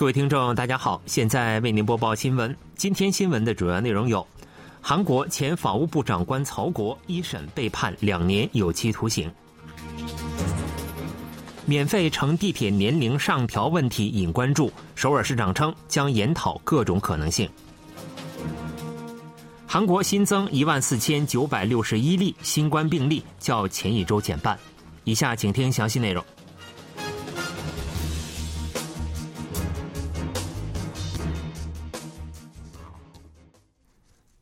各位听众，大家好，现在为您播报新闻。今天新闻的主要内容有：韩国前法务部长官曹国一审被判两年有期徒刑；免费乘地铁年龄上调问题引关注，首尔市长称将研讨各种可能性。韩国新增一万四千九百六十一例新冠病例，较前一周减半。以下请听详细内容。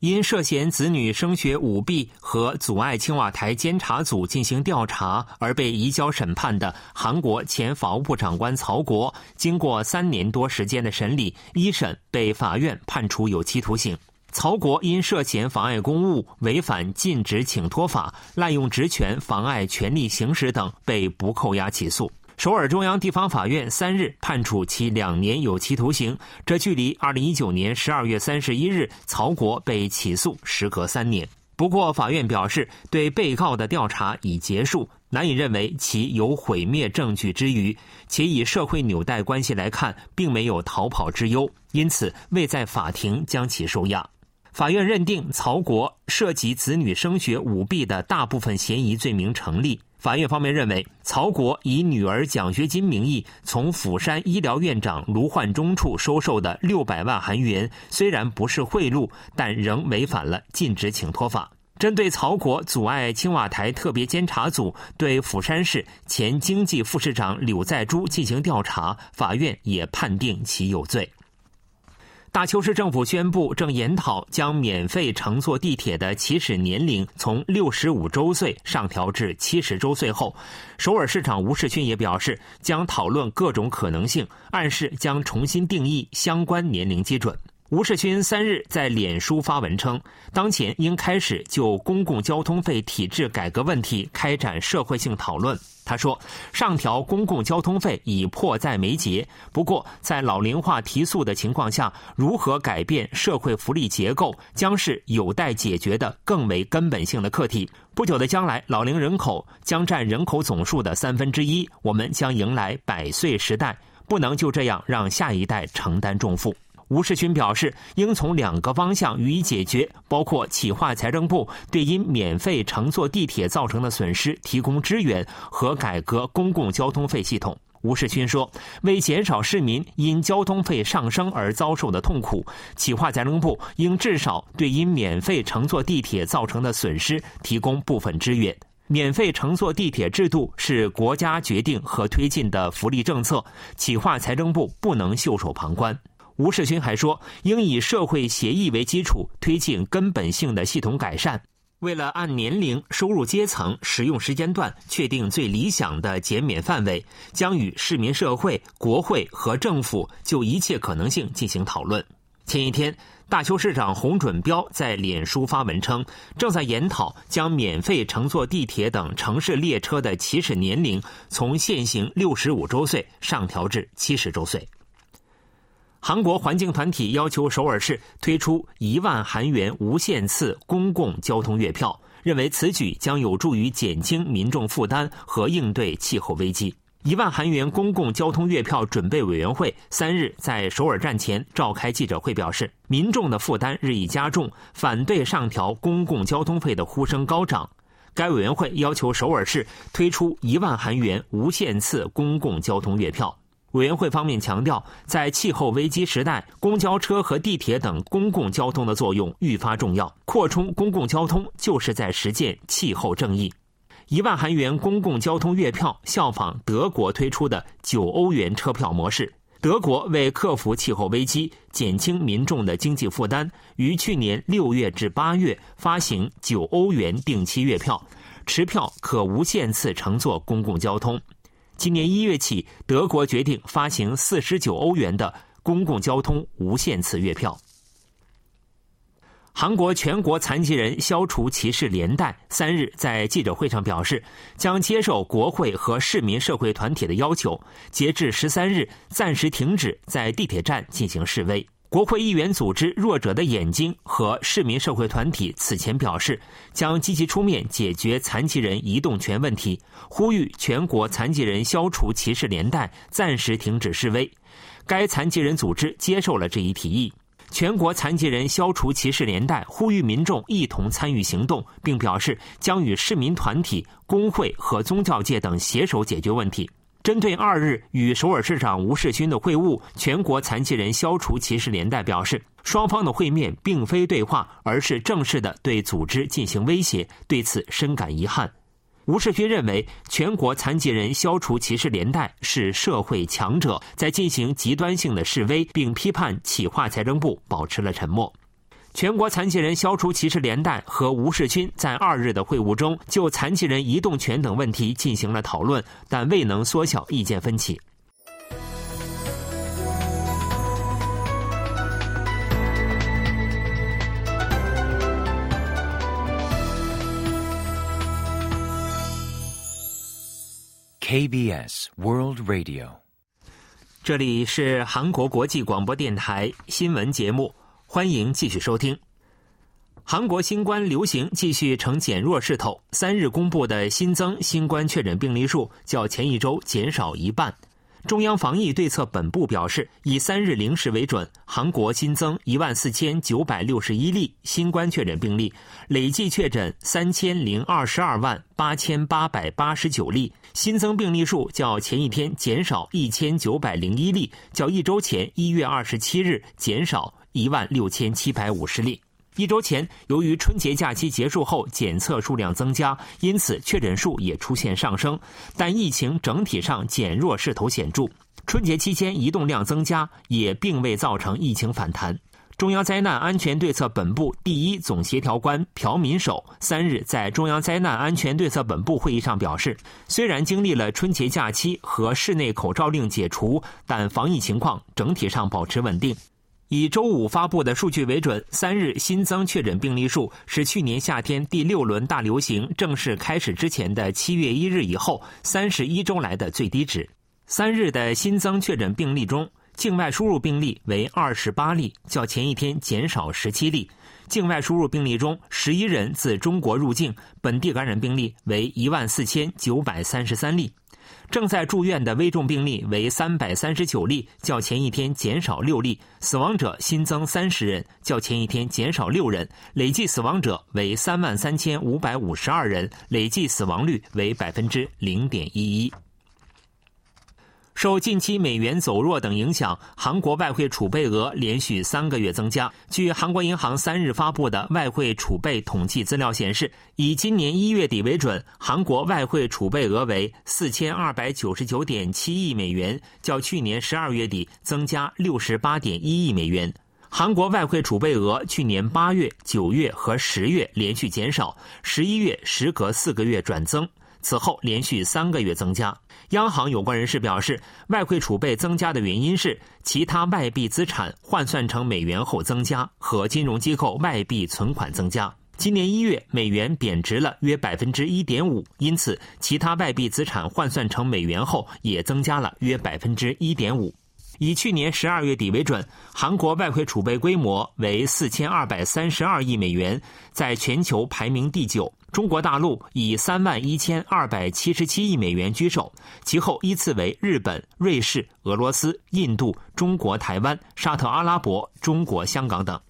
因涉嫌子女升学舞弊和阻碍青瓦台监察组进行调查而被移交审判的韩国前法务部长官曹国，经过三年多时间的审理，一审被法院判处有期徒刑。曹国因涉嫌妨碍公务、违反禁止请托法、滥用职权、妨碍权力行使等，被不扣押起诉。首尔中央地方法院三日判处其两年有期徒刑，这距离二零一九年十二月三十一日曹国被起诉时隔三年。不过，法院表示对被告的调查已结束，难以认为其有毁灭证据之余，且以社会纽带关系来看，并没有逃跑之忧，因此未在法庭将其收押。法院认定曹国涉及子女升学舞弊的大部分嫌疑罪名成立。法院方面认为，曹国以女儿奖学金名义从釜山医疗院长卢焕中处收受的六百万韩元，虽然不是贿赂，但仍违反了禁止请托法。针对曹国阻碍青瓦台特别监察组对釜山市前经济副市长柳在洙进行调查，法院也判定其有罪。大邱市政府宣布，正研讨将免费乘坐地铁的起始年龄从六十五周岁上调至七十周岁后，首尔市长吴世勋也表示，将讨论各种可能性，暗示将重新定义相关年龄基准。吴世勋三日在脸书发文称，当前应开始就公共交通费体制改革问题开展社会性讨论。他说，上调公共交通费已迫在眉睫，不过在老龄化提速的情况下，如何改变社会福利结构，将是有待解决的更为根本性的课题。不久的将来，老龄人口将占人口总数的三分之一，我们将迎来百岁时代，不能就这样让下一代承担重负。吴世勋表示，应从两个方向予以解决，包括企划财政部对因免费乘坐地铁造成的损失提供支援和改革公共交通费系统。吴世勋说，为减少市民因交通费上升而遭受的痛苦，企划财政部应至少对因免费乘坐地铁造成的损失提供部分支援。免费乘坐地铁制度是国家决定和推进的福利政策，企划财政部不能袖手旁观。吴世勋还说，应以社会协议为基础，推进根本性的系统改善。为了按年龄、收入阶层、使用时间段确定最理想的减免范围，将与市民社会、国会和政府就一切可能性进行讨论。前一天，大邱市长洪准标在脸书发文称，正在研讨将免费乘坐地铁等城市列车的起始年龄从现行六十五周岁上调至七十周岁。韩国环境团体要求首尔市推出一万韩元无限次公共交通月票，认为此举将有助于减轻民众负担和应对气候危机。一万韩元公共交通月票准备委员会三日在首尔站前召开记者会，表示民众的负担日益加重，反对上调公共交通费的呼声高涨。该委员会要求首尔市推出一万韩元无限次公共交通月票。委员会方面强调，在气候危机时代，公交车和地铁等公共交通的作用愈发重要。扩充公共交通就是在实践气候正义。一万韩元公共交通月票效仿德国推出的九欧元车票模式。德国为克服气候危机、减轻民众的经济负担，于去年六月至八月发行九欧元定期月票，持票可无限次乘坐公共交通。今年一月起，德国决定发行四十九欧元的公共交通无限次月票。韩国全国残疾人消除歧视连带三日在记者会上表示，将接受国会和市民社会团体的要求，截至十三日暂时停止在地铁站进行示威。国会议员组织“弱者的眼睛”和市民社会团体此前表示，将积极出面解决残疾人移动权问题，呼吁全国残疾人消除歧视连带，暂时停止示威。该残疾人组织接受了这一提议。全国残疾人消除歧视连带呼吁民众一同参与行动，并表示将与市民团体、工会和宗教界等携手解决问题。针对二日与首尔市长吴世勋的会晤，全国残疾人消除歧视连带表示，双方的会面并非对话，而是正式的对组织进行威胁，对此深感遗憾。吴世勋认为，全国残疾人消除歧视连带是社会强者在进行极端性的示威，并批判企划财政部保持了沉默。全国残疾人消除歧视连带和吴世勋在二日的会晤中，就残疾人移动权等问题进行了讨论，但未能缩小意见分歧。KBS World Radio，这里是韩国国际广播电台新闻节目。欢迎继续收听。韩国新冠流行继续呈减弱势头，三日公布的新增新冠确诊病例数较前一周减少一半。中央防疫对策本部表示，以三日零时为准，韩国新增一万四千九百六十一例新冠确诊病例，累计确诊三千零二十二万八千八百八十九例，新增病例数较前一天减少一千九百零一例，较一周前一月二十七日减少。一万六千七百五十例。一周前，由于春节假期结束后检测数量增加，因此确诊数也出现上升。但疫情整体上减弱势头显著。春节期间移动量增加，也并未造成疫情反弹。中央灾难安全对策本部第一总协调官朴敏守三日在中央灾难安全对策本部会议上表示，虽然经历了春节假期和室内口罩令解除，但防疫情况整体上保持稳定。以周五发布的数据为准，三日新增确诊病例数是去年夏天第六轮大流行正式开始之前的七月一日以后三十一周来的最低值。三日的新增确诊病例中，境外输入病例为二十八例，较前一天减少十七例。境外输入病例中，十一人自中国入境，本地感染病例为一万四千九百三十三例。正在住院的危重病例为三百三十九例，较前一天减少六例；死亡者新增三十人，较前一天减少六人，累计死亡者为三万三千五百五十二人，累计死亡率为百分之零点一一。受近期美元走弱等影响，韩国外汇储备额连续三个月增加。据韩国银行三日发布的外汇储备统计资料显示，以今年一月底为准，韩国外汇储备额为四千二百九十九点七亿美元，较去年十二月底增加六十八点一亿美元。韩国外汇储备额去年八月、九月和十月连续减少，十一月时隔四个月转增。此后连续三个月增加。央行有关人士表示，外汇储备增加的原因是其他外币资产换算成美元后增加和金融机构外币存款增加。今年一月，美元贬值了约百分之一点五，因此其他外币资产换算成美元后也增加了约百分之一点五。以去年十二月底为准，韩国外汇储备规模为四千二百三十二亿美元，在全球排名第九。中国大陆以三万一千二百七十七亿美元居首，其后依次为日本、瑞士、俄罗斯、印度、中国台湾、沙特阿拉伯、中国香港等。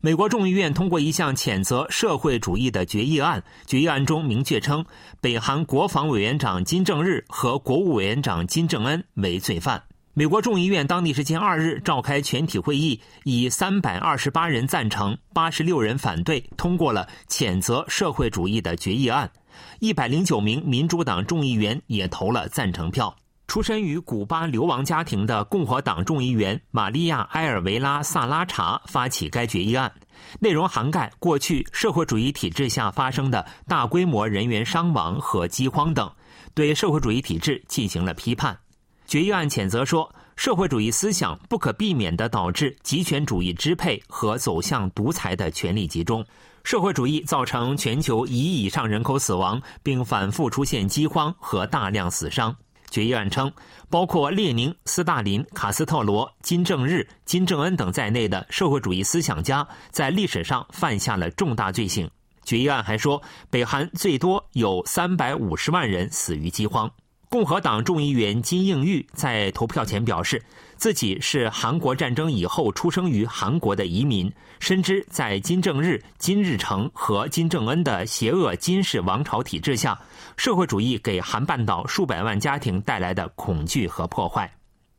美国众议院通过一项谴责社会主义的决议案，决议案中明确称，北韩国防委员长金正日和国务委员长金正恩为罪犯。美国众议院当地时间二日召开全体会议，以三百二十八人赞成、八十六人反对，通过了谴责社会主义的决议案。一百零九名民主党众议员也投了赞成票。出身于古巴流亡家庭的共和党众议员玛利亚·埃尔维拉·萨拉查发起该决议案，内容涵盖过去社会主义体制下发生的大规模人员伤亡和饥荒等，对社会主义体制进行了批判。决议案谴责说，社会主义思想不可避免地导致极权主义支配和走向独裁的权力集中。社会主义造成全球一亿以上人口死亡，并反复出现饥荒和大量死伤。决议案称，包括列宁、斯大林、卡斯特罗、金正日、金正恩等在内的社会主义思想家在历史上犯下了重大罪行。决议案还说，北韩最多有三百五十万人死于饥荒。共和党众议员金应玉在投票前表示，自己是韩国战争以后出生于韩国的移民，深知在金正日、金日成和金正恩的邪恶金氏王朝体制下，社会主义给韩半岛数百万家庭带来的恐惧和破坏。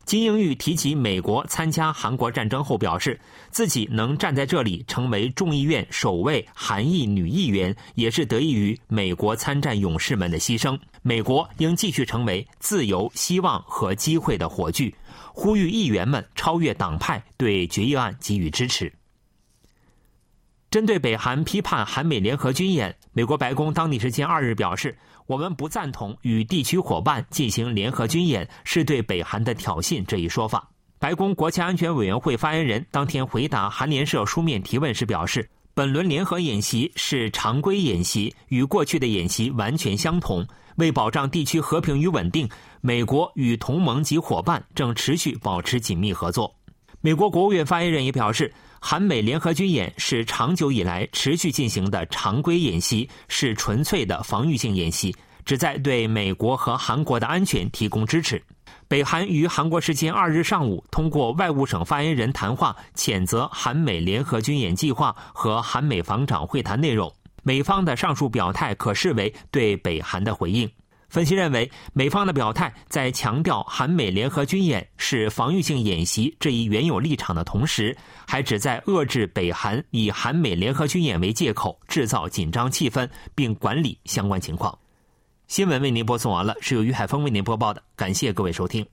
金英玉提起美国参加韩国战争后，表示自己能站在这里成为众议院首位韩裔女议员，也是得益于美国参战勇士们的牺牲。美国应继续成为自由、希望和机会的火炬，呼吁议员们超越党派，对决议案给予支持。针对北韩批判韩美联合军演，美国白宫当地时间二日表示。我们不赞同与地区伙伴进行联合军演是对北韩的挑衅这一说法。白宫国家安全委员会发言人当天回答韩联社书面提问时表示，本轮联合演习是常规演习，与过去的演习完全相同。为保障地区和平与稳定，美国与同盟及伙伴正持续保持紧密合作。美国国务院发言人也表示。韩美联合军演是长久以来持续进行的常规演习，是纯粹的防御性演习，旨在对美国和韩国的安全提供支持。北韩于韩国时间二日上午通过外务省发言人谈话，谴责韩美联合军演计划和韩美防长会谈内容。美方的上述表态可视为对北韩的回应。分析认为，美方的表态在强调韩美联合军演是防御性演习这一原有立场的同时，还旨在遏制北韩以韩美联合军演为借口制造紧张气氛，并管理相关情况。新闻为您播送完了，是由于海峰为您播报的，感谢各位收听。